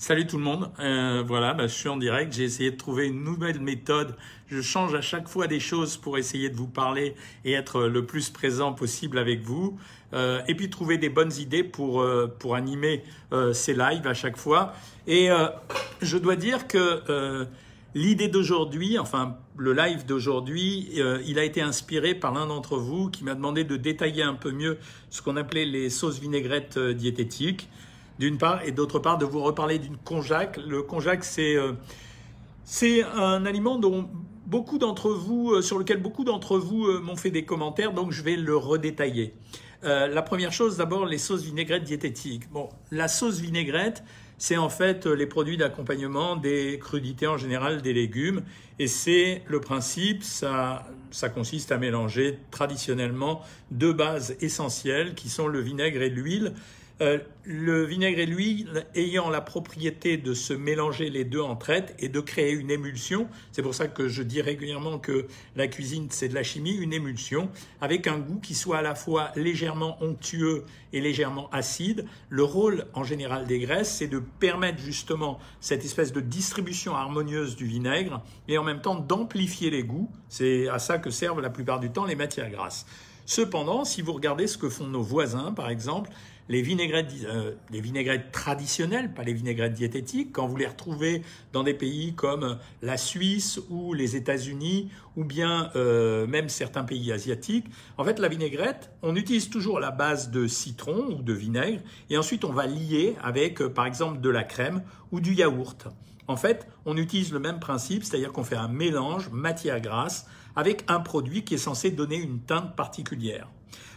Salut tout le monde, euh, voilà, bah, je suis en direct, j'ai essayé de trouver une nouvelle méthode, je change à chaque fois des choses pour essayer de vous parler et être le plus présent possible avec vous, euh, et puis trouver des bonnes idées pour, euh, pour animer ces lives à chaque fois. Et je dois dire que l'idée d'aujourd'hui, enfin le live d'aujourd'hui, il a été inspiré par l'un d'entre vous qui m'a demandé de détailler un peu mieux ce qu'on appelait les sauces vinaigrettes diététiques d'une part, et d'autre part de vous reparler d'une konjac. Le konjac, c'est euh, c'est un aliment dont beaucoup d'entre vous, euh, sur lequel beaucoup d'entre vous euh, m'ont fait des commentaires, donc je vais le redétailler. La première chose, d'abord, les sauces vinaigrettes diététiques. Bon, la sauce vinaigrette, c'est en fait les produits d'accompagnement des crudités en général des légumes, et c'est le principe. Ça, ça consiste à mélanger traditionnellement deux bases essentielles qui sont le vinaigre et l'huile. Euh, le vinaigre et l'huile ayant la propriété de se mélanger les deux entre elles et de créer une émulsion. C'est pour ça que je dis régulièrement que la cuisine, c'est de la chimie, une émulsion, avec un goût qui soit à la fois légèrement onctueux et légèrement acide. Le rôle en général des graisses, c'est de permettre justement cette espèce de distribution harmonieuse du vinaigre et en même temps d'amplifier les goûts. C'est à ça que servent la plupart du temps les matières grasses. Cependant, si vous regardez ce que font nos voisins, par exemple, les vinaigrettes, euh, les vinaigrettes traditionnelles, pas les vinaigrettes diététiques, quand vous les retrouvez dans des pays comme la Suisse ou les États-Unis ou bien euh, même certains pays asiatiques, en fait la vinaigrette, on utilise toujours la base de citron ou de vinaigre et ensuite on va lier avec euh, par exemple de la crème ou du yaourt. En fait, on utilise le même principe, c'est-à-dire qu'on fait un mélange matière grasse avec un produit qui est censé donner une teinte particulière.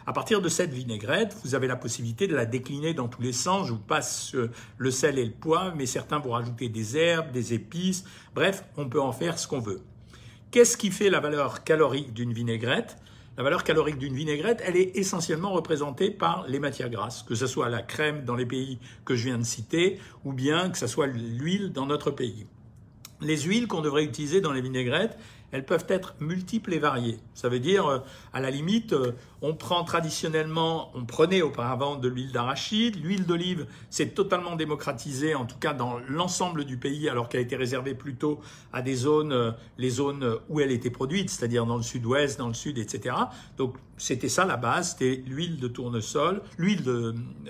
À partir de cette vinaigrette, vous avez la possibilité de la décliner dans tous les sens. Je vous passe le sel et le poivre, mais certains vont rajouter des herbes, des épices. Bref, on peut en faire ce qu'on veut. Qu'est-ce qui fait la valeur calorique d'une vinaigrette? La valeur calorique d'une vinaigrette, elle est essentiellement représentée par les matières grasses, que ce soit la crème dans les pays que je viens de citer, ou bien que ce soit l'huile dans notre pays. Les huiles qu'on devrait utiliser dans les vinaigrettes, elles peuvent être multiples et variées. Ça veut dire, euh, à la limite, euh, on prend traditionnellement, on prenait auparavant de l'huile d'arachide, l'huile d'olive s'est totalement démocratisée, en tout cas dans l'ensemble du pays, alors qu'elle été réservée plutôt à des zones, euh, les zones où elle était produite, c'est-à-dire dans le sud-ouest, dans le sud, etc. Donc c'était ça la base, c'était l'huile de tournesol, l'huile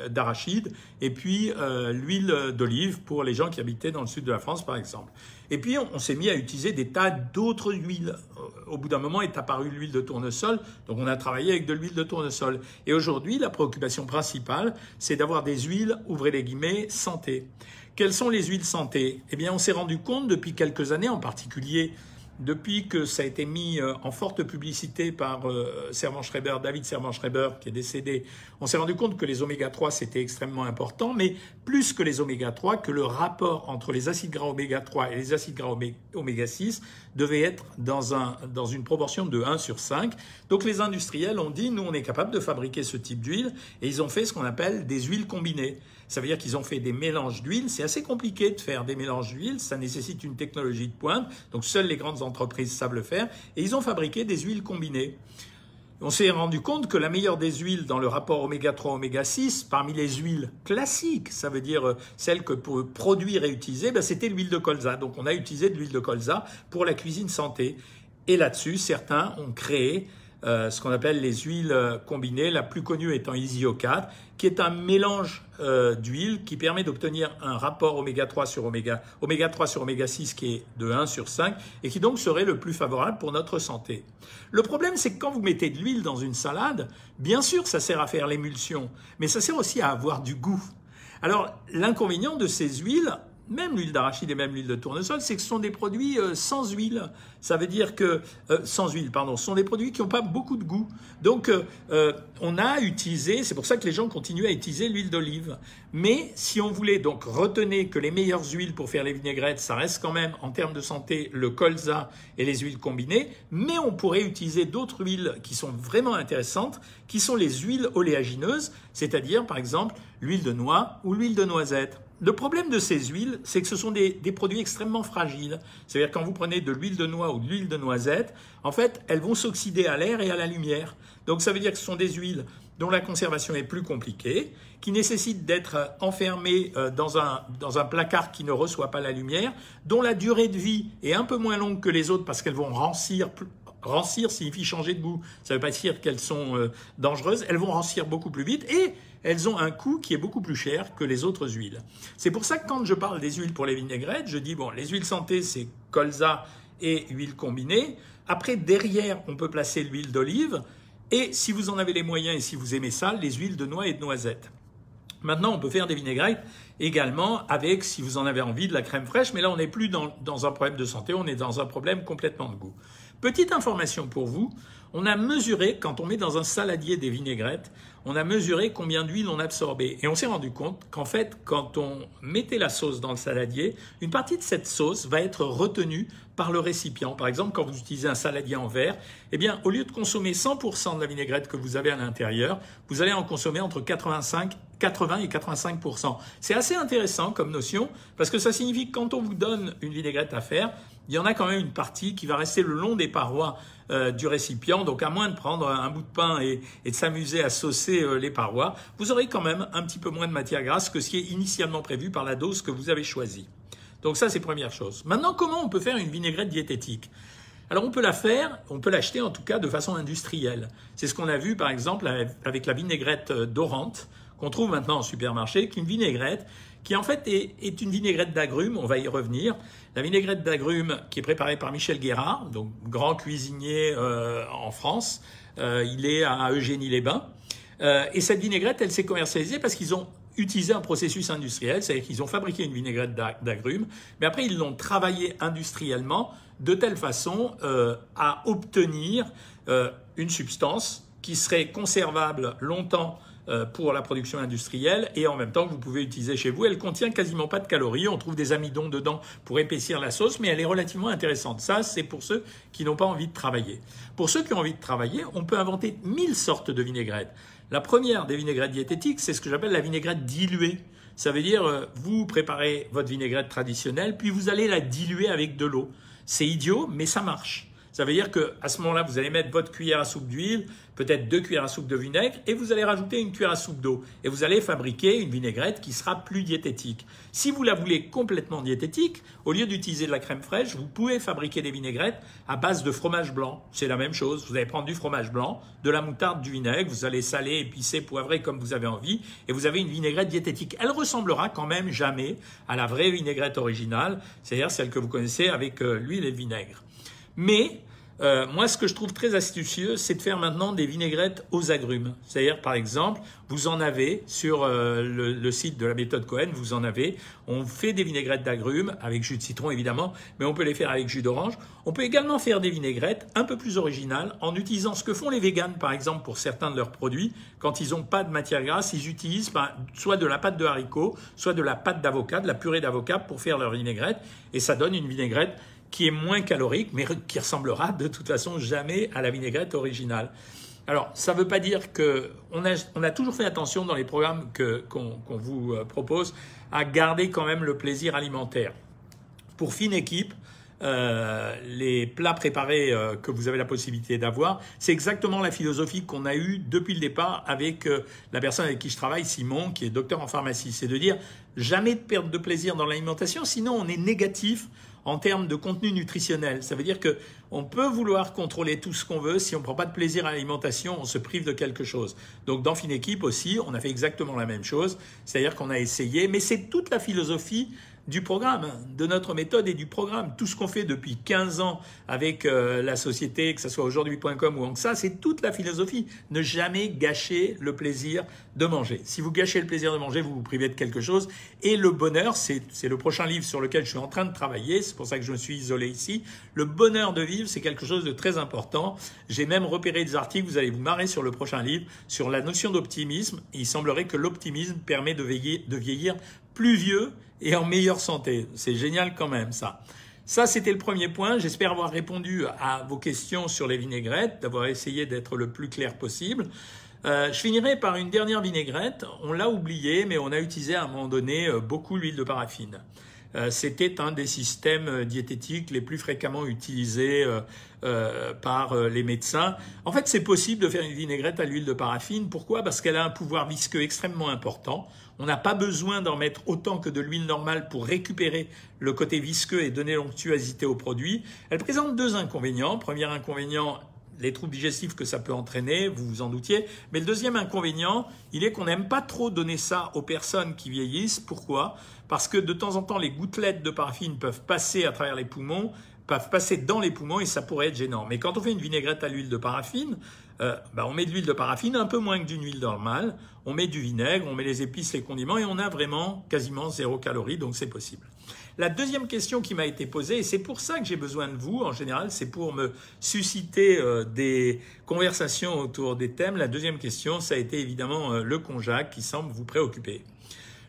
d'arachide, et puis l'huile d'olive pour les gens qui habitaient dans le sud de la France, par exemple. Et puis on s'est mis à utiliser des tas d'autres huiles. Au bout d'un moment est apparue l'huile de tournesol, donc on a travaillé avec de l'huile de tournesol. Et aujourd'hui, la préoccupation principale, c'est d'avoir des huiles, ouvrez les santé. Quelles sont les huiles santé? Eh bien, on s'est rendu compte depuis quelques années, en particulier depuis que ça a été mis euh, en forte publicité par euh, Servan-Schreiber, David Servan-Schreiber, qui est décédé, on s'est rendu compte que les oméga 3 c'était extrêmement important, mais plus que les oméga 3, que le rapport entre les acides gras oméga 3 et les acides gras oméga 6 devait être dans, un, dans une proportion de 1 sur 5. Donc les industriels ont dit, nous on est capable de fabriquer ce type d'huile, et ils ont fait ce qu'on appelle des huiles combinées. Ça veut dire qu'ils ont fait des mélanges d'huile. C'est assez compliqué de faire des mélanges d'huile. Ça nécessite une technologie de pointe. Donc seules les grandes entreprises savent le faire. Et ils ont fabriqué des huiles combinées. On s'est rendu compte que la meilleure des huiles dans le rapport oméga 3 oméga 6, parmi les huiles classiques, ça veut dire celles que pour produire et utiliser, ben c'était l'huile de colza. Donc on a utilisé de l'huile de colza pour la cuisine santé. Et là-dessus, certains ont créé euh, ce qu'on appelle les huiles combinées, la plus connue étant Isio 4, qui est un mélange euh, qui permet d'obtenir un rapport oméga 3 sur oméga, oméga 3 sur oméga 6 qui est de 1 sur 5 et qui donc serait le plus favorable pour notre santé. Le problème, c'est que quand vous mettez de l'huile dans une salade, bien sûr, ça sert à faire l'émulsion, mais ça sert aussi à avoir du goût. Alors, l'inconvénient de ces huiles, même l'huile d'arachide et même l'huile de tournesol, c'est que ce sont des produits euh, sans huile. Ça veut dire que euh, sans huile, pardon, ce sont des produits qui n'ont pas beaucoup de goût. Donc, euh, on a utilisé, c'est pour ça que les gens continuent à utiliser l'huile d'olive. Mais si on voulait donc retenir que les meilleures huiles pour faire les vinaigrettes, ça reste quand même en termes de santé le colza et les huiles combinées. Mais on pourrait utiliser d'autres huiles qui sont vraiment intéressantes, qui sont les huiles oléagineuses, c'est-à-dire par exemple l'huile de noix ou l'huile de noisette. Le problème de ces huiles, c'est que ce sont des, produits extrêmement fragiles. C'est-à-dire quand vous prenez de l'huile de noix ou de l'huile de noisette, en fait, elles vont s'oxyder à l'air et à la lumière. Donc ça veut dire que ce sont des huiles dont la conservation est plus compliquée, qui nécessitent d'être enfermées euh, dans un, placard qui ne reçoit pas la lumière, dont la durée de vie est un peu moins longue que les autres parce qu'elles vont rancir Rancir signifie changer de goût. Ça ne veut pas dire qu'elles sont euh, dangereuses. Elles vont rancir beaucoup plus vite et elles ont un coût qui est beaucoup plus cher que les autres huiles. C'est pour ça que quand je parle des huiles pour les vinaigrettes, je dis, bon, les huiles santé, c'est colza et huile combinée. Après, derrière, on peut placer l'huile d'olive. Et si vous en avez les moyens et si vous aimez ça, les huiles de noix et de noisettes. Maintenant, on peut faire des vinaigrettes également avec, si vous en avez envie, de la crème fraîche. Mais là, on n'est plus dans, dans un problème de santé, on est dans un problème complètement de goût. Petite information pour vous, on a mesuré, quand on met dans un saladier des vinaigrettes, on a mesuré combien d'huile on absorbait. Et on s'est rendu compte qu'en fait, quand on mettait la sauce dans le saladier, une partie de cette sauce va être retenue par le récipient. Par exemple, quand vous utilisez un saladier en verre, eh bien, au lieu de consommer 100% de la vinaigrette que vous avez à l'intérieur, vous allez en consommer entre 85 80 et 85% C'est assez intéressant comme notion parce que ça signifie que quand on vous donne une vinaigrette à faire, il y en a quand même une partie qui va rester le long des parois euh, du récipient. Donc, à moins de prendre un bout de pain et, de s'amuser à saucer euh, les parois, vous aurez quand même un petit peu moins de matière grasse que ce qui est initialement prévu par la dose que vous avez choisie. Donc ça, c'est première chose. Maintenant, comment on peut faire une vinaigrette diététique? Alors on peut la faire, on peut l'acheter en tout cas de façon industrielle. C'est ce qu'on a vu par exemple avec la vinaigrette euh, dorante qu'on trouve maintenant en supermarché, qui est une vinaigrette qui en fait est, une vinaigrette d'agrumes, on va y revenir. La vinaigrette d'agrumes qui est préparée par Michel Guérard, donc grand cuisinier euh, en France, euh, il est à Eugénie-les-Bains. Euh, et cette vinaigrette, elle s'est commercialisée parce qu'ils ont utilisé un processus industriel, c'est-à-dire qu'ils ont fabriqué une vinaigrette d'agrumes, mais après ils l'ont travaillée industriellement de telle façon à obtenir une substance qui serait conservable longtemps pour la production industrielle et en même temps que vous pouvez utiliser chez vous. Elle contient quasiment pas de calories. On trouve des amidons dedans pour épaissir la sauce, mais elle est relativement intéressante. Ça, c'est pour ceux qui n'ont pas envie de travailler. Pour ceux qui ont envie de travailler, on peut inventer mille sortes de vinaigrettes. La première des vinaigrettes diététiques, c'est ce que j'appelle la vinaigrette diluée. Ça veut dire, euh, vous préparez votre vinaigrette traditionnelle, puis vous allez la diluer avec de l'eau. C'est idiot, mais ça marche. Ça veut dire qu'à ce moment-là, vous allez mettre votre cuillère à soupe d'huile, peut-être deux cuillères à soupe de vinaigre, et vous allez rajouter une cuillère à soupe d'eau. Et vous allez fabriquer une vinaigrette qui sera plus diététique. Si vous la voulez complètement diététique, au lieu d'utiliser de la crème fraîche, vous pouvez fabriquer des vinaigrettes à base de fromage blanc. C'est la même chose. Vous allez prendre du fromage blanc, de la moutarde, du vinaigre, vous allez saler, épicer, poivrer comme vous avez envie, et vous avez une vinaigrette diététique. Elle ressemblera quand même jamais à la vraie vinaigrette originale, c'est-à-dire celle que vous connaissez avec euh, l'huile et le vinaigre. Mais euh, moi, ce que je trouve très astucieux, c'est de faire maintenant des vinaigrettes aux agrumes. C'est-à-dire, par exemple, vous en avez sur euh, le, site de la méthode Cohen, vous en avez. On fait des vinaigrettes d'agrumes avec jus de citron, évidemment, mais on peut les faire avec jus d'orange. On peut également faire des vinaigrettes un peu plus originales en utilisant ce que font les véganes, par exemple, pour certains de leurs produits. Quand ils n'ont pas de matière grasse, ils utilisent ben, soit de la pâte de haricot, soit de la pâte d'avocat, de la purée d'avocat pour faire leur vinaigrette. Et ça donne une vinaigrette qui est moins calorique, mais qui ressemblera de toute façon jamais à la vinaigrette originale. Alors, ça ne veut pas dire que on a, toujours fait attention dans les programmes qu'on vous euh, propose à garder quand même le plaisir alimentaire. Pour fine équipe, euh, les plats préparés euh, que vous avez la possibilité d'avoir, c'est exactement la philosophie qu'on a eue depuis le départ avec la personne avec qui je travaille, Simon, qui est docteur en pharmacie. C'est de dire jamais de perte de plaisir dans l'alimentation, sinon on est négatif en termes de contenu nutritionnel. Ça veut dire que on peut vouloir contrôler tout ce qu'on veut. Si on ne prend pas de plaisir à l'alimentation, on se prive de quelque chose. Donc dans Fine Équipe aussi, on a fait exactement la même chose. C'est-à-dire qu'on a essayé, mais c'est toute la philosophie du programme, de notre méthode et du programme. Tout ce qu'on fait depuis 15 ans avec euh, la société, que ce soit aujourd'hui.com ou ça, c'est toute la philosophie. Ne jamais gâcher le plaisir de manger. Si vous gâchez le plaisir de manger, vous vous privez de quelque chose. Et le bonheur, c'est le prochain livre sur lequel je suis en train de travailler. C'est pour ça que je me suis isolé ici. Le bonheur de vivre, c'est quelque chose de très important. J'ai même repéré des articles, vous allez vous marrer sur le prochain livre, sur la notion d'optimisme. Il semblerait que l'optimisme permet de vieillir plus vieux et en meilleure santé. C'est génial quand même ça. Ça, c'était le premier point. J'espère avoir répondu à vos questions sur les vinaigrettes, d'avoir essayé d'être le plus clair possible. Euh, je finirai par une dernière vinaigrette. On l'a oublié, mais on a utilisé à un moment donné euh, beaucoup l'huile de paraffine. Euh, c'était un des systèmes diététiques les plus fréquemment utilisés par les médecins. En fait, c'est possible de faire une vinaigrette à l'huile de paraffine. Pourquoi? Parce qu'elle a un pouvoir visqueux extrêmement important. On n'a pas besoin d'en mettre autant que de l'huile normale pour récupérer le côté visqueux et donner l'onctuosité au produit. Elle présente deux inconvénients. Premier inconvénient, les troubles digestifs que ça peut entraîner, vous vous en doutiez. Mais le deuxième inconvénient, il est qu'on n'aime pas trop donner ça aux personnes qui vieillissent. Pourquoi? Parce que de temps en temps, les gouttelettes de paraffine peuvent passer à travers les poumons, peuvent passer dans les poumons et ça pourrait être gênant. Mais quand on fait une vinaigrette à l'huile de paraffine, euh, bah, on met de l'huile de paraffine, un peu moins que d'une huile normale. On met du vinaigre, on met les épices, les condiments et on a vraiment quasiment zéro calorie, donc c'est possible. La deuxième question qui m'a été posée, et c'est pour ça que j'ai besoin de vous en général, c'est pour me susciter euh, des conversations autour des thèmes. La deuxième question, ça a été évidemment euh, le konjac qui semble vous préoccuper.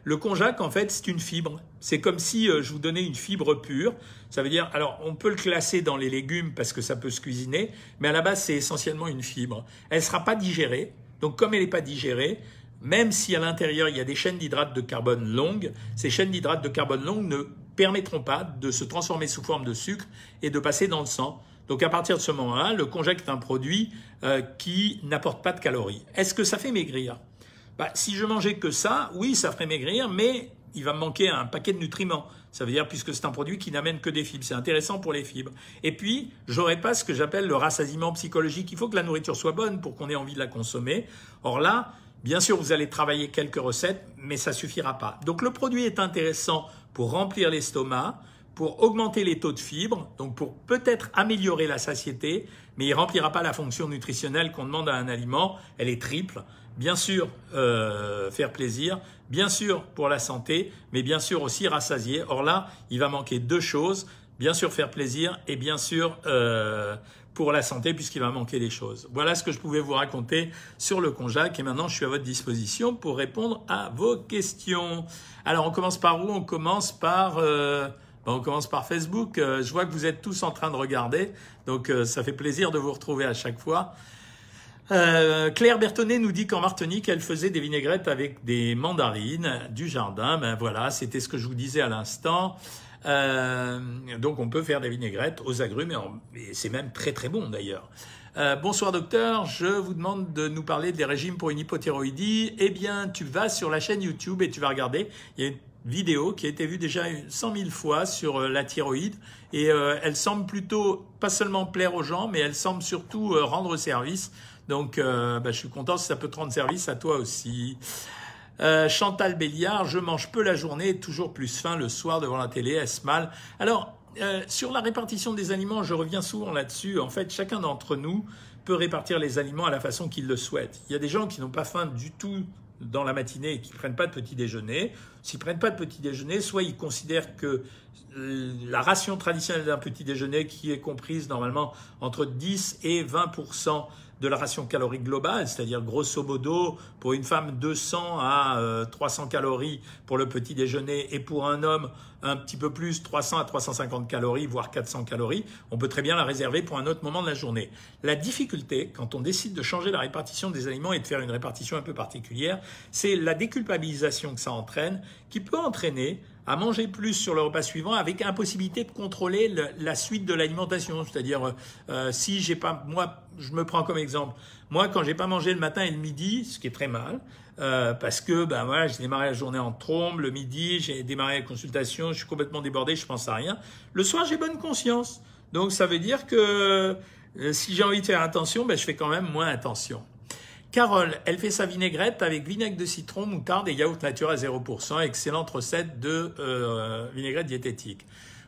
Le konjac, en fait, c'est une fibre. C'est comme si euh, je vous donnais une fibre pure. Ça veut dire, alors, on peut le classer dans les légumes parce que ça peut se cuisiner, mais à la base, c'est essentiellement une fibre. Elle ne sera pas digérée. Donc, comme elle n'est pas digérée, même si à l'intérieur il y a des chaînes d'hydrates de carbone longues, ces chaînes d'hydrates de carbone longues ne permettront pas de se transformer sous forme de sucre et de passer dans le sang. Donc à partir de ce moment-là, le konjac est un produit euh, qui n'apporte pas de calories. Est-ce que ça fait maigrir? Bah, Si je mangeais que ça, oui, ça ferait maigrir, mais il va me manquer un paquet de nutriments. Ça veut dire puisque c'est un produit qui n'amène que des fibres. C'est intéressant pour les fibres. Et puis, j'aurais pas ce que j'appelle le rassasiement psychologique. Il faut que la nourriture soit bonne pour qu'on ait envie de la consommer. Or là, bien sûr, vous allez travailler quelques recettes, mais ça suffira pas. Donc le produit est intéressant pour remplir l'estomac, pour augmenter les taux de fibres, donc pour peut-être améliorer la satiété, mais il ne remplira pas la fonction nutritionnelle qu'on demande à un aliment. Elle est triple. Bien sûr, euh, faire plaisir, bien sûr pour la santé, mais bien sûr aussi rassasier. Or là, il va manquer deux choses. Bien sûr faire plaisir et bien sûr euh, pour la santé puisqu'il va manquer des choses. Voilà ce que je pouvais vous raconter sur le Conjac et maintenant je suis à votre disposition pour répondre à vos questions. Alors on commence par où? On commence par euh, ben, on commence par Facebook. Euh, je vois que vous êtes tous en train de regarder, donc euh, ça fait plaisir de vous retrouver à chaque fois. Claire Bertonnet nous dit qu'en Martinique, elle faisait des vinaigrettes avec des mandarines du jardin. Ben voilà, c'était ce que je vous disais à l'instant. Euh, donc on peut faire des vinaigrettes aux agrumes et, c'est même très très bon d'ailleurs. Euh, bonsoir docteur, je vous demande de nous parler des régimes pour une hypothyroïdie. Eh bien, tu vas sur la chaîne YouTube et tu vas regarder. Il y a une vidéo qui a été vue déjà 100 000 fois sur euh, la thyroïde et elle semble plutôt pas seulement plaire aux gens, mais elle semble surtout rendre service. Donc, bah, je suis content si ça peut te rendre service à toi aussi. Euh, Chantal Béliard, je mange peu la journée, toujours plus faim le soir devant la télé, est-ce mal? Alors, euh, sur la répartition des aliments, je reviens souvent là-dessus. En fait, chacun d'entre nous peut répartir les aliments à la façon qu'il le souhaite. Il y a des gens qui n'ont pas faim du tout dans la matinée et qui ne prennent pas de petit déjeuner. S'ils ne prennent pas de petit déjeuner, soit ils considèrent que la ration traditionnelle d'un petit déjeuner, qui est comprise normalement entre 10 et 20 de la ration calorique globale, c'est-à-dire grosso modo pour une femme 200 à 300 euh, calories pour le petit déjeuner et pour un homme un petit peu plus 300 à 350 calories voire 400 calories, on peut très bien la réserver pour un autre moment de la journée. La difficulté quand on décide de changer la répartition des aliments et de faire une répartition un peu particulière, c'est la déculpabilisation que ça entraîne qui peut entraîner à manger plus sur le repas suivant avec impossibilité de contrôler la suite de l'alimentation. C'est-à-dire, euh, si j'ai pas, moi, je me prends comme exemple, moi, quand j'ai pas mangé le matin et le midi, ce qui est très mal, euh, parce que ben voilà, j'ai démarré la journée en trombe, le midi, j'ai démarré la consultation, je suis complètement débordé, je pense à rien. Le soir, j'ai bonne conscience. Donc ça veut dire que euh, si j'ai envie de faire attention, ben, je fais quand même moins attention. Carole, elle fait sa vinaigrette avec vinaigre de citron, moutarde et yaourt nature à 0%. Excellente recette de euh, vinaigrette diététique.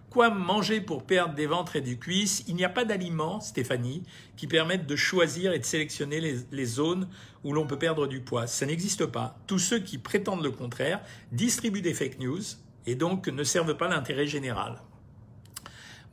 Quoi manger pour perdre des ventres et du cuisse? Il n'y a pas d'aliments, Stéphanie, qui permettent de choisir et de sélectionner les, les zones où l'on peut perdre du poids. Ça n'existe pas. Tous ceux qui prétendent le contraire distribuent des fake news et donc ne servent pas l'intérêt général.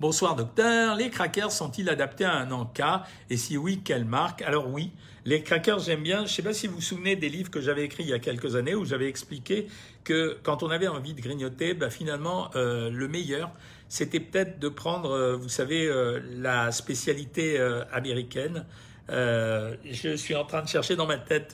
Bonsoir docteur, les crackers sont-ils adaptés à un encas? Et si oui, quelle marque? Alors oui, les crackers, j'aime bien. Je ne sais pas si vous vous souvenez des livres que j'avais écrits il y a quelques années où j'avais expliqué que quand on avait envie de grignoter, bah, finalement, euh, le meilleur, c'était peut-être de prendre, euh, vous savez, euh, la spécialité américaine je suis en train de chercher dans ma tête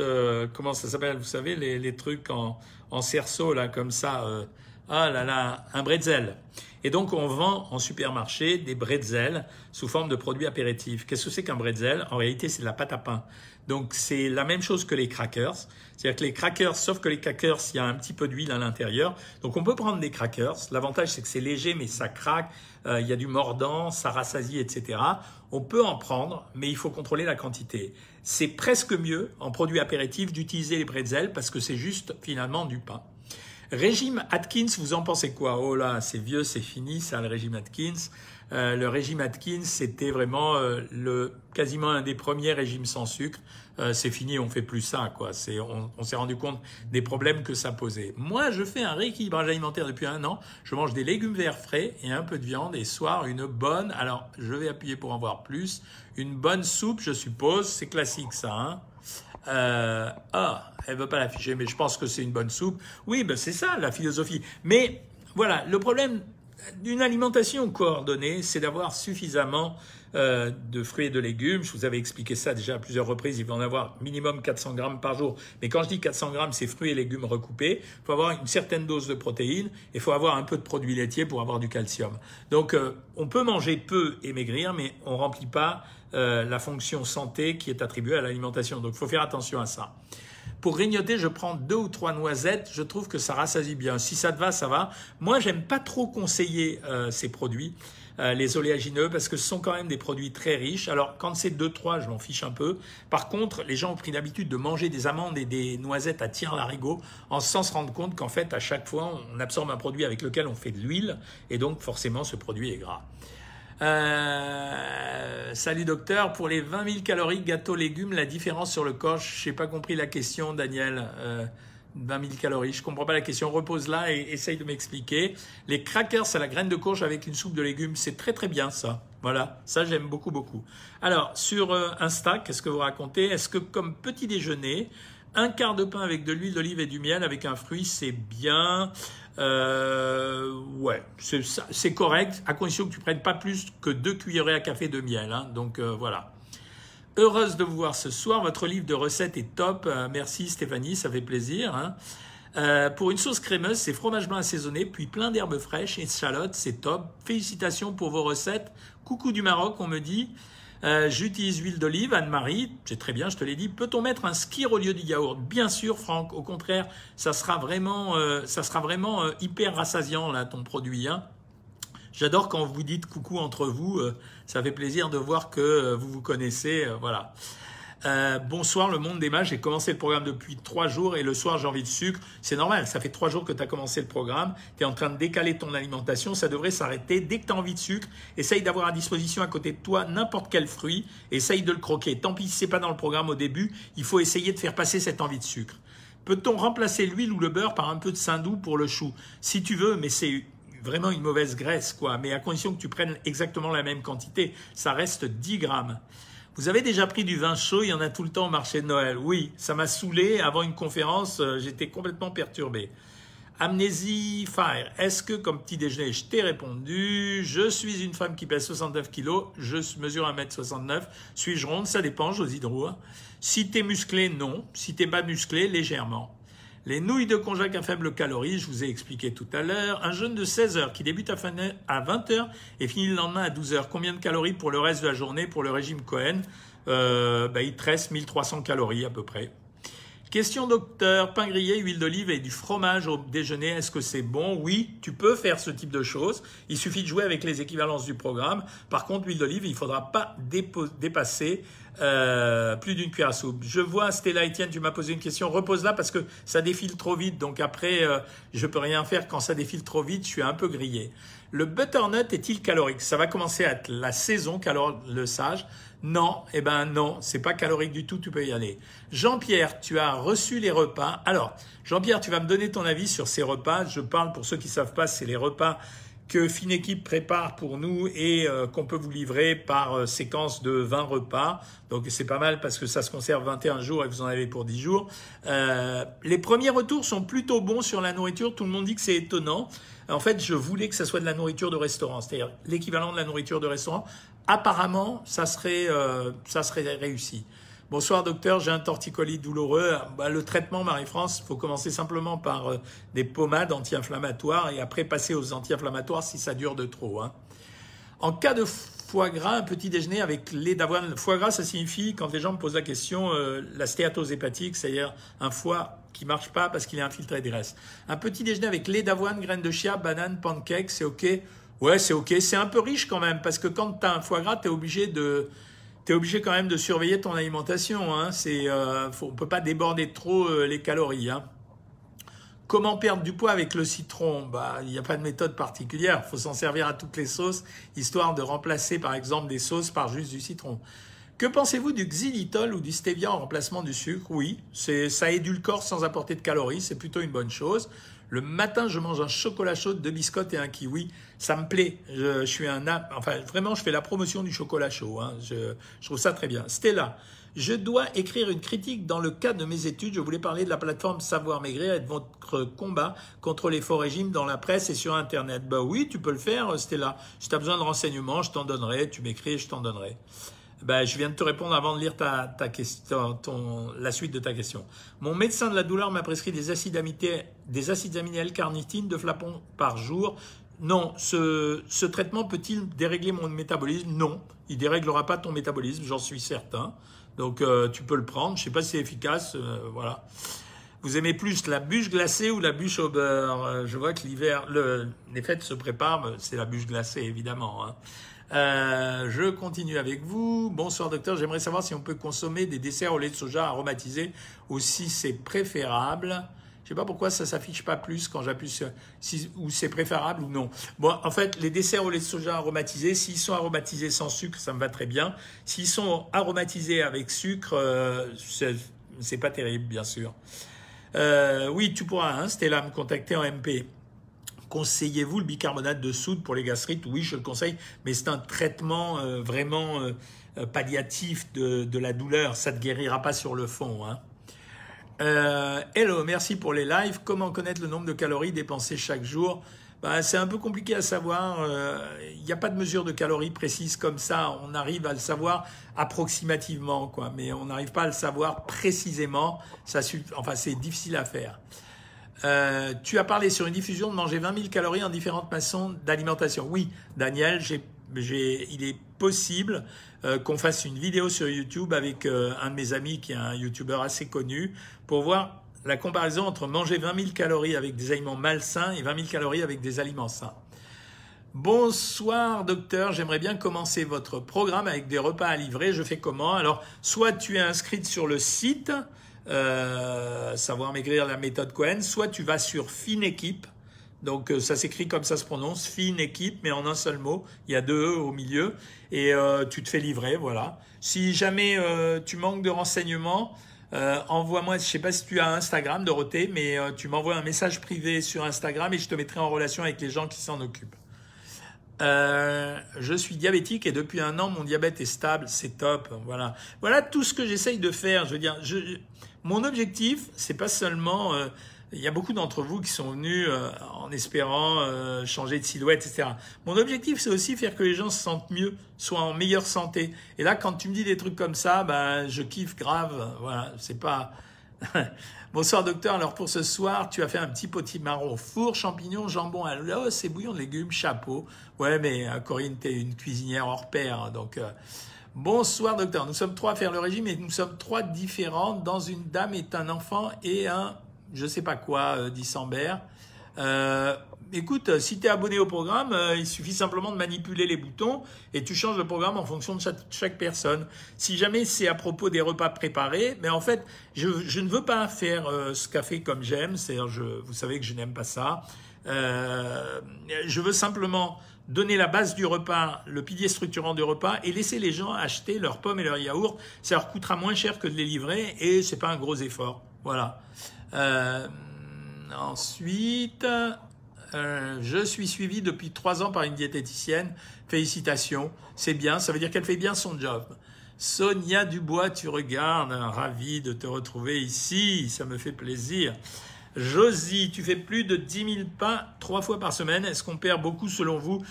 comment ça s'appelle, vous savez, les, trucs en, en, cerceau là, comme ça. Ah là là, un bretzel. Et donc on vend en supermarché des bretzels sous forme de produits apéritifs. Qu'est-ce que c'est qu'un bretzel? En réalité, c'est de la pâte à pain. Donc c'est la même chose que les crackers. C'est-à-dire que les crackers, sauf que les crackers, il y a un petit peu d'huile à l'intérieur. Donc on peut prendre des crackers. L'avantage, c'est que c'est léger, mais ça craque. Euh, il y a du mordant, ça rassasie, etc. On peut en prendre, mais il faut contrôler la quantité. C'est presque mieux en produit apéritif d'utiliser les bretzels parce que c'est juste finalement du pain. Régime Atkins, vous en pensez quoi? Oh là, c'est vieux, c'est fini, ça, le régime Atkins. Euh, le régime Atkins, c'était vraiment euh, le quasiment un des premiers régimes sans sucre. Euh, c'est fini, on fait plus ça, quoi. On s'est rendu compte des problèmes que ça posait. Moi, je fais un rééquilibrage alimentaire depuis un an. Je mange des légumes verts frais et un peu de viande et soir une bonne. Alors, je vais appuyer pour en voir plus. Une bonne soupe, je suppose. C'est classique, ça. Hein euh, ah, elle veut pas l'afficher, mais je pense que c'est une bonne soupe. Oui, ben c'est ça la philosophie. Mais voilà, le problème d'une alimentation coordonnée, c'est d'avoir suffisamment euh, de fruits et de légumes. Je vous avais expliqué ça déjà à plusieurs reprises. Il faut en avoir minimum 400 grammes par jour. Mais quand je dis 400 grammes, c'est fruits et légumes recoupés. Il faut avoir une certaine dose de protéines et il faut avoir un peu de produits laitiers pour avoir du calcium. Donc, euh, on peut manger peu et maigrir, mais on remplit pas euh, la fonction santé qui est attribuée à l'alimentation. Donc il faut faire attention à ça. Pour grignoter, je prends deux ou trois noisettes. Je trouve que ça rassasie bien. Si ça te va, ça va. Moi, j'aime pas trop conseiller euh, ces produits, euh, les oléagineux, parce que ce sont quand même des produits très riches. Alors, quand c'est deux, trois, je m'en fiche un peu. Par contre, les gens ont pris l'habitude de manger des amandes et des noisettes à tir larigot, en sans se rendre compte qu'en fait, à chaque fois, on absorbe un produit avec lequel on fait de l'huile, et donc forcément, ce produit est gras. Euh, salut docteur, pour les 20 000 calories gâteau légumes, la différence sur le coche, j'ai pas compris la question Daniel. Euh, 20 000 calories, je comprends pas la question. Repose là et essaye de m'expliquer. Les crackers à la graine de courge avec une soupe de légumes, c'est très très bien ça. Voilà, ça j'aime beaucoup beaucoup. Alors sur euh, Insta, qu'est-ce que vous racontez? Est-ce que comme petit déjeuner, un quart de pain avec de l'huile d'olive et du miel avec un fruit, c'est bien? Euh, ouais, c'est correct, à condition que tu prennes pas plus que deux cuillerées à café de miel. Hein. donc euh, voilà. Heureuse de vous voir ce soir. Votre livre de recettes est top. Euh, merci Stéphanie, ça fait plaisir. Hein. Pour une sauce crémeuse, c'est fromage blanc assaisonné, puis plein d'herbes fraîches et chalotes, c'est top. Félicitations pour vos recettes. Coucou du Maroc, on me dit. Euh, j'utilise huile d'olive, Anne-Marie, c'est très bien, je te l'ai dit. Peut-on mettre un skir au lieu du yaourt? Bien sûr, Franck. Au contraire, ça sera vraiment, euh, ça sera vraiment euh, hyper rassasiant là, ton produit. Hein. J'adore quand vous dites coucou entre vous. ça fait plaisir de voir que vous vous connaissez. voilà. Euh, bonsoir le monde des mages, j'ai commencé le programme depuis trois jours et le soir j'ai envie de sucre. C'est normal, ça fait trois jours que tu as commencé le programme, tu es en train de décaler ton alimentation, ça devrait s'arrêter. Dès que tu as envie de sucre, essaye d'avoir à disposition à côté de toi n'importe quel fruit, essaye de le croquer. Tant pis si c'est pas dans le programme au début, il faut essayer de faire passer cette envie de sucre. Peut-on remplacer l'huile ou le beurre par un peu de saindoux pour le chou? Si tu veux, mais c'est vraiment une mauvaise graisse, quoi. Mais à condition que tu prennes exactement la même quantité, ça reste 10 grammes. Vous avez déjà pris du vin chaud, il y en a tout le temps au marché de Noël. Oui, ça m'a saoulé. Avant une conférence, euh, j'étais complètement perturbé. Amnésie Fire, est-ce que comme petit déjeuner, je t'ai répondu Je suis une femme qui pèse 69 kilos, je mesure 1m69. Suis-je ronde? Ça dépend, Josie Drouin. Si t'es musclé, non. Si t'es pas musclé, légèrement. Les nouilles de konjac à faible calorie, je vous ai expliqué tout à l'heure. Un jeûne de 16 heures qui débute à 20 heures et finit le lendemain à 12 heures. Combien de calories pour le reste de la journée pour le régime Cohen? Euh, bah, Il te reste 1300 calories à peu près. Question docteur, pain grillé, huile d'olive et du fromage au déjeuner, est-ce que c'est bon? Oui, tu peux faire ce type de choses. Il suffit de jouer avec les équivalences du programme. Par contre, l'huile d'olive, il ne faudra pas dépasser euh, plus d'une cuillère à soupe. Je vois Stella Etienne, tu m'as posé une question. Repose-la parce que ça défile trop vite. Donc après, euh, je peux rien faire quand ça défile trop vite. Je suis un peu grillé. Le butternut est-il calorique? Ça va commencer à être la saison, calor le sage. Non, eh ben non, c'est pas calorique du tout. Tu peux y aller. Jean-Pierre, tu as reçu les repas. Alors, Jean-Pierre, tu vas me donner ton avis sur ces repas. Je parle pour ceux qui savent pas, c'est les repas que Finequipe prépare pour nous et euh, qu'on peut vous livrer par euh, séquence de 20 repas. Donc c'est pas mal parce que ça se conserve 21 jours et vous en avez pour 10 jours. Euh, les premiers retours sont plutôt bons sur la nourriture. Tout le monde dit que c'est étonnant. En fait, je voulais que ça soit de la nourriture de restaurant, c'est-à-dire l'équivalent de la nourriture de restaurant apparemment, ça serait, euh, ça serait réussi. Bonsoir docteur, j'ai un torticolis douloureux. Bah, le traitement, Marie-France, faut commencer simplement par euh, des pommades anti-inflammatoires et après passer aux anti-inflammatoires si ça dure de trop. Hein. En cas de foie gras, un petit déjeuner avec lait d'avoine. Foie gras, ça signifie, quand les gens me posent la question, euh, la stéatose hépatique, c'est-à-dire un foie qui marche pas parce qu'il est infiltré de graisse. Un petit déjeuner avec lait d'avoine, graines de chia, banane, pancake, c'est OK. Ouais, c'est OK. C'est un peu riche quand même parce que quand tu as un foie gras, tu es obligé de obligé quand même de surveiller ton alimentation. Hein. C'est, euh, on ne peut pas déborder trop euh, les calories. Hein. Comment perdre du poids avec le citron? Bah, Il n'y a pas de méthode particulière. Faut s'en servir à toutes les sauces, histoire de remplacer par exemple des sauces par juste du citron. Que pensez-vous du xylitol ou du stevia en remplacement du sucre? Oui, c'est, ça édulcore sans apporter de calories, c'est plutôt une bonne chose. Le matin, je mange un chocolat chaud, deux biscottes et un kiwi. Ça me plaît. Je, suis un enfin vraiment, je fais la promotion du chocolat chaud. Hein. Je, trouve ça très bien. Stella, je dois écrire une critique dans le cadre de mes études. Je voulais parler de la plateforme Savoir Maigrir et de votre combat contre les faux régimes dans la presse et sur Internet. Bah oui, tu peux le faire, Stella. Si tu as besoin de renseignements, je t'en donnerai. Tu m'écris, je t'en donnerai. Ben, je viens de te répondre avant de lire ta, ta question, ton, la suite de ta question. Mon médecin de la douleur m'a prescrit des acides, aminés, des acides aminés L-carnitine, de flacons par jour. Non, ce, ce traitement peut-il dérégler mon métabolisme? Non, il déréglera pas ton métabolisme, j'en suis certain. Donc euh, tu peux le prendre. Je sais pas si c'est efficace. Euh, voilà. Vous aimez plus la bûche glacée ou la bûche au beurre? Euh, Je vois que l'hiver, le, les fêtes se préparent. C'est la bûche glacée évidemment. Hein. Euh, je continue avec vous. Bonsoir docteur, j'aimerais savoir si on peut consommer des desserts au lait de soja aromatisé ou si c'est préférable. Je sais pas pourquoi ça s'affiche pas plus quand j'appuie sur si, ou c'est préférable ou non. Bon, en fait, les desserts au lait de soja aromatisés, s'ils sont aromatisés sans sucre, ça me va très bien. S'ils sont aromatisés avec sucre, euh, c'est pas terrible, bien sûr. Euh, oui, tu pourras, hein, Stella, me contacter en MP. Conseillez-vous le bicarbonate de soude pour les gastrites? Oui, je le conseille, mais c'est un traitement euh, vraiment euh, euh, palliatif de, la douleur. Ça ne guérira pas sur le fond. Hein. hello, merci pour les lives. Comment connaître le nombre de calories dépensées chaque jour? Bah, C'est un peu compliqué à savoir. Il n'y a pas de mesure de calories précise comme ça. On arrive à le savoir approximativement, quoi, mais on n'arrive pas à le savoir précisément. Ça, enfin, c'est difficile à faire. Euh, tu as parlé sur une diffusion de manger 20 000 calories en différentes façons d'alimentation. Oui, Daniel, il est possible euh, qu'on fasse une vidéo sur YouTube avec euh, un de mes amis qui est un YouTuber assez connu pour voir la comparaison entre manger 20 000 calories avec des aliments malsains et 20 000 calories avec des aliments sains. Bonsoir docteur, j'aimerais bien commencer votre programme avec des repas à livrer. Je fais comment? Alors, soit tu es inscrite sur le site, euh, savoir maigrir la méthode Cohen, soit tu vas sur Fine Équipe, donc euh, ça s'écrit comme ça se prononce, Fine Équipe, mais en un seul mot, il y a deux E au milieu, et euh, tu te fais livrer, voilà. Si jamais tu manques de renseignements, envoie-moi, je sais pas si tu as Instagram, Dorothée, mais tu m'envoies un message privé sur Instagram et je te mettrai en relation avec les gens qui s'en occupent. je suis diabétique et depuis un an mon diabète est stable, c'est top. Voilà, voilà tout ce que j'essaye de faire. Je veux dire, je, mon objectif, c'est pas seulement. Euh, il y a beaucoup d'entre vous qui sont venus euh, en espérant euh, changer de silhouette, etc. Mon objectif, c'est aussi faire que les gens se sentent mieux, soient en meilleure santé. Et là, quand tu me dis des trucs comme ça, ben, je kiffe grave. Voilà, c'est pas. Bonsoir docteur, alors pour ce soir, tu as fait un petit potimarron au four, champignons, jambon à l'eau, c'est bouillon de légumes, chapeau. Ouais, mais Corinne, t'es une cuisinière hors pair, donc Bonsoir docteur, nous sommes trois à faire le régime et nous sommes trois différents. Dans une dame est un enfant et un je sais pas quoi, euh, dit Sambert. Euh, écoute, si tu es abonné au programme, euh, il suffit simplement de manipuler les boutons et tu changes le programme en fonction de chaque, personne. Si jamais c'est à propos des repas préparés, mais en fait, je, ne veux pas faire ce café comme j'aime, c'est-à-dire, vous savez que je n'aime pas ça. je veux simplement donner la base du repas, le pilier structurant du repas, et laisser les gens acheter leurs pommes et leurs yaourts. Ça leur coûtera moins cher que de les livrer et c'est pas un gros effort. Voilà. Euh, ensuite, euh, je suis suivi depuis trois ans par une diététicienne. Félicitations, c'est bien. Ça veut dire qu'elle fait bien son job. Sonia Dubois, tu regardes, ravi de te retrouver ici, ça me fait plaisir. Josie, tu fais plus de 10 000 pas trois fois par semaine. Est-ce qu'on perd beaucoup selon vous?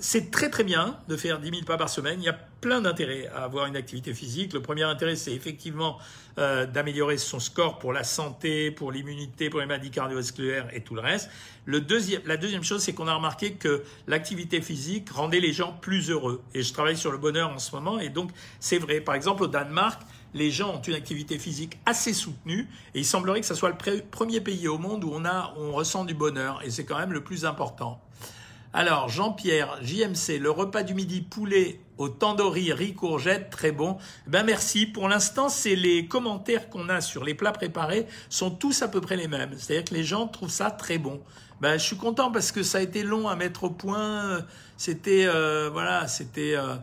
C'est très très bien de faire 10 000 pas par semaine. Il y a plein d'intérêts à avoir une activité physique. Le premier intérêt, c'est effectivement euh, d'améliorer son score pour la santé, pour l'immunité, pour les maladies cardiovasculaires et tout le reste. Le deuxième, la deuxième chose, c'est qu'on a remarqué que l'activité physique rendait les gens plus heureux. Et je travaille sur le bonheur en ce moment, et donc c'est vrai. Par exemple, au Danemark, les gens ont une activité physique assez soutenue, et il semblerait que ce soit le premier pays au monde où on, a, on ressent du bonheur, et c'est quand même le plus important. Alors, Jean-Pierre, JMC, le repas du midi poulet au tandoori riz courgette, très bon. Ben merci. Pour l'instant, c'est les commentaires qu'on a sur les plats préparés sont tous à peu près les mêmes. C'est-à-dire que les gens trouvent ça très bon. Ben, je suis content parce que ça a été long à mettre au point. C'était euh, voilà, c'était euh,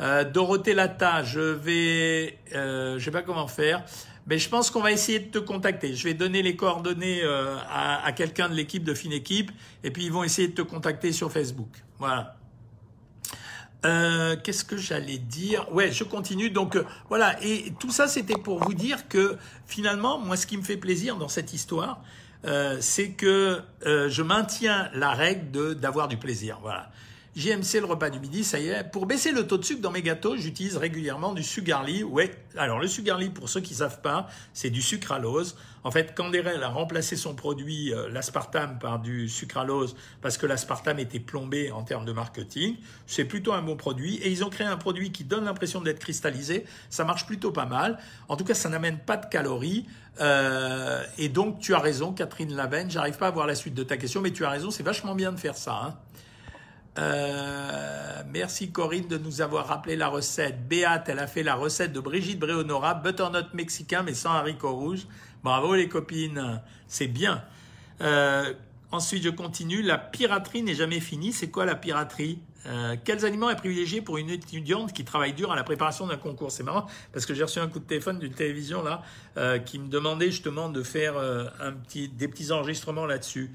euh, Dorothée Lata. Je vais, je sais pas comment faire. Mais je pense qu'on va essayer de te contacter. Je vais donner les coordonnées euh, à, quelqu'un de l'équipe de Fine Équipe et puis ils vont essayer de te contacter sur Facebook. Voilà. Euh, qu'est-ce que j'allais dire? Ouais, je continue. Donc euh, voilà, et tout ça c'était pour vous dire que finalement, moi, ce qui me fait plaisir dans cette histoire, c'est que je maintiens la règle d'avoir du plaisir. Voilà. JMC, le repas du midi, ça y est. Pour baisser le taux de sucre dans mes gâteaux, j'utilise régulièrement du sugarly. Ouais, alors le sugarly, pour ceux qui savent pas, c'est du sucralose. En fait, Canderel a remplacé son produit, euh, l'aspartame, par du sucralose parce que l'aspartame était plombé en termes de marketing. C'est plutôt un bon produit. Et ils ont créé un produit qui donne l'impression d'être cristallisé. Ça marche plutôt pas mal. En tout cas, ça n'amène pas de calories. Euh, et donc, tu as raison, Catherine Lavenne. J'arrive pas à voir la suite de ta question, mais tu as raison. C'est vachement bien de faire ça. Hein. Euh, merci Corinne de nous avoir rappelé la recette. Béate, elle a fait la recette de Brigitte Bréonora, butternut mexicain mais sans haricots rouges. Bravo les copines, c'est bien. Euh, ensuite, je continue. La piraterie n'est jamais finie. C'est quoi la piraterie? Euh, quels aliments est privilégié pour une étudiante qui travaille dur à la préparation d'un concours? C'est marrant parce que j'ai reçu un coup de téléphone d'une télévision là euh, qui me demandait justement de faire euh, un petit, des petits enregistrements là-dessus.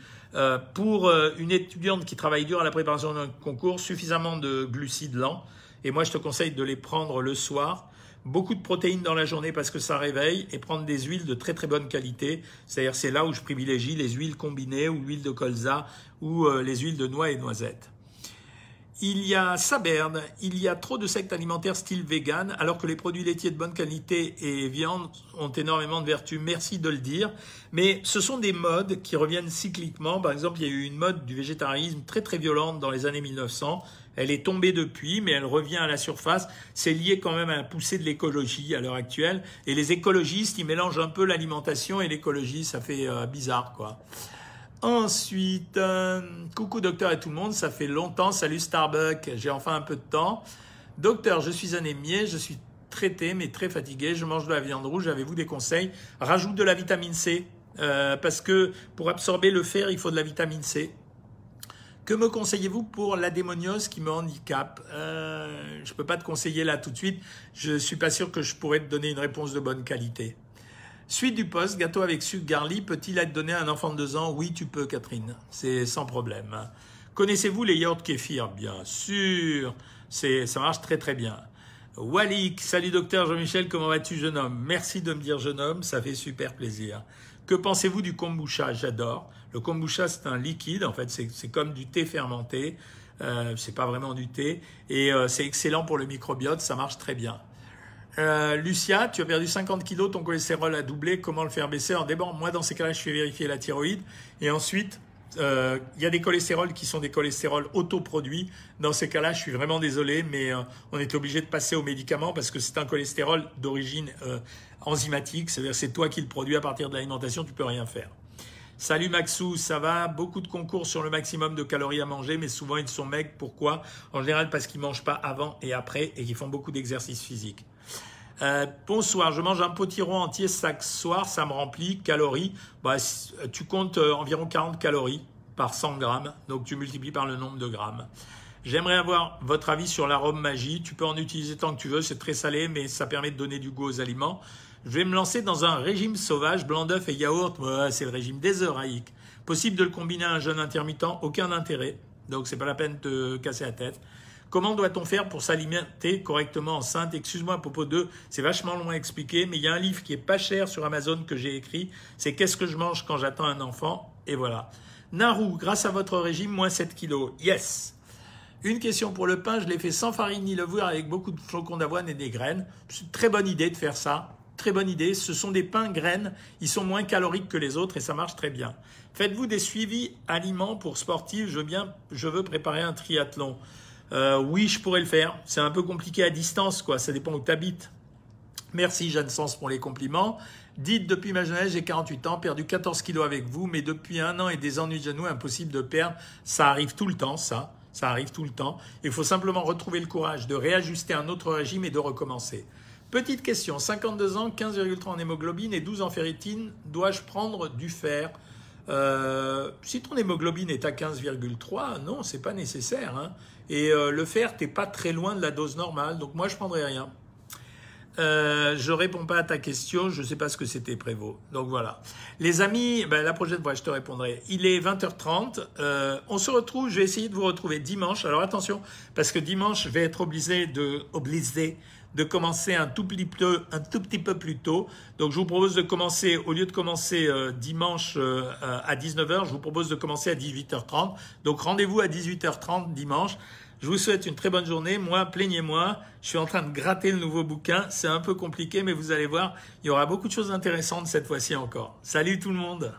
pour une étudiante qui travaille dur à la préparation d'un concours, suffisamment de glucides lents. Et moi, je te conseille de les prendre le soir. Beaucoup de protéines dans la journée parce que ça réveille et prendre des huiles de très très bonne qualité. C'est-à-dire c'est là où je privilégie les huiles combinées ou l'huile de colza ou les huiles de noix et noisettes. Il y a Saberne, il y a trop de sectes alimentaires style vegan, alors que les produits laitiers de bonne qualité et viande ont énormément de vertus. Merci de le dire. Mais ce sont des modes qui reviennent cycliquement. Par exemple, il y a eu une mode du végétarisme très très violente dans les années 1900. Elle est tombée depuis, mais elle revient à la surface. C'est lié quand même à la poussée de l'écologie à l'heure actuelle. Et les écologistes, ils mélangent un peu l'alimentation et l'écologie. Ça fait euh, bizarre, quoi. Ensuite, euh, coucou docteur et tout le monde, ça fait longtemps, salut Starbucks, j'ai enfin un peu de temps. Docteur, je suis anémié, je suis traité mais très fatigué, je mange de la viande rouge, avez-vous des conseils? Rajoute de la vitamine C, euh, parce que pour absorber le fer, il faut de la vitamine C. Que me conseillez-vous pour la démoniose qui me handicape? Euh, Je ne peux pas te conseiller là tout de suite, je ne suis pas sûr que je pourrais te donner une réponse de bonne qualité. Suite du poste, gâteau avec sucre garli, peut-il être donné à un enfant de 2 ans? Oui, tu peux, Catherine. C'est sans problème. Connaissez-vous les yaourts kéfir? Bien sûr. Ça marche très très bien. Walik, salut docteur Jean-Michel, comment vas-tu jeune homme? Merci de me dire jeune homme, ça fait super plaisir. Que pensez-vous du kombucha? J'adore. Le kombucha, c'est un liquide, en fait, c'est comme du thé fermenté. Euh, c'est pas vraiment du thé. Et euh, c'est excellent pour le microbiote, ça marche très bien. Euh, Lucia, tu as perdu 50 kilos, ton cholestérol a doublé, comment le faire baisser Alors d'abord, moi dans ces cas-là, je fais vérifier la thyroïde. Et ensuite, euh, il y a des cholestérols qui sont des cholestérols autoproduits. Dans ces cas-là, je suis vraiment désolé, mais euh, on est obligé de passer aux médicaments parce que c'est un cholestérol d'origine enzymatique. C'est-à-dire c'est toi qui le produis à partir de l'alimentation, tu peux rien faire. Salut Maxou, ça va? Beaucoup de concours sur le maximum de calories à manger, mais souvent ils sont maigres. Pourquoi? En général parce qu'ils mangent pas avant et après et qu'ils font beaucoup d'exercices physiques. Euh, bonsoir, je mange un potiron entier chaque soir, ça me remplit. Calories, bah, tu comptes euh, environ 40 calories par 100 grammes, donc tu multiplies par le nombre de grammes. J'aimerais avoir votre avis sur l'arôme magie. Tu peux en utiliser tant que tu veux, c'est très salé, mais ça permet de donner du goût aux aliments. Je vais me lancer dans un régime sauvage, blanc d'œuf et yaourt. c'est le régime des. Possible de le combiner à un jeûne intermittent, aucun intérêt. Donc c'est pas la peine de casser la tête. Comment doit-on faire pour s'alimenter correctement enceinte Excuse-moi à propos de, c'est vachement long à expliquer, mais il y a un livre qui est pas cher sur Amazon que j'ai écrit. C'est Qu'est-ce que je mange quand j'attends un enfant? Et voilà. Naru, grâce à votre régime, moins 7 kilos. Yes Une question pour le pain, je l'ai fait sans farine ni levure avec beaucoup de flocons d'avoine et des graines. C'est très bonne idée de faire ça. Très bonne idée. Ce sont des pains graines. Ils sont moins caloriques que les autres et ça marche très bien. Faites-vous des suivis aliments pour sportifs je je veux préparer un triathlon. Euh, oui, je pourrais le faire. C'est un peu compliqué à distance, quoi. Ça dépend où tu habites. Merci Jeanne Sens pour les compliments. Dites, depuis ma jeunesse, j'ai 48 ans, perdu 14 kilos avec vous, mais depuis un an et des ennuis de genoux, impossible de perdre. Ça arrive tout le temps, ça. Ça arrive tout le temps. Il faut simplement retrouver le courage de réajuster un autre régime et de recommencer. Petite question, 52 ans, 15,3 en hémoglobine et 12 en ferritine, dois-je prendre du fer? Euh, si ton hémoglobine est à 15,3, non, c'est pas nécessaire. Hein. Et euh, le fer, t'es pas très loin de la dose normale, donc moi je prendrai rien. Euh, je réponds pas à ta question, je sais pas ce que c'était Prévost. Donc voilà. Les amis, ben, la prochaine fois je te répondrai. Il est 20h30. Euh, on se retrouve, je vais essayer de vous retrouver dimanche. Alors attention, parce que dimanche, je vais être obligé de, obligé de commencer un tout, petit peu, un tout petit peu plus tôt. Donc je vous propose de commencer, au lieu de commencer euh, dimanche euh, à 19h, je vous propose de commencer à 18h30. Donc rendez-vous à 18h30 dimanche. Je vous souhaite une très bonne journée. Moi, plaignez-moi. Je suis en train de gratter le nouveau bouquin. C'est un peu compliqué, mais vous allez voir, il y aura beaucoup de choses intéressantes cette fois-ci encore. Salut tout le monde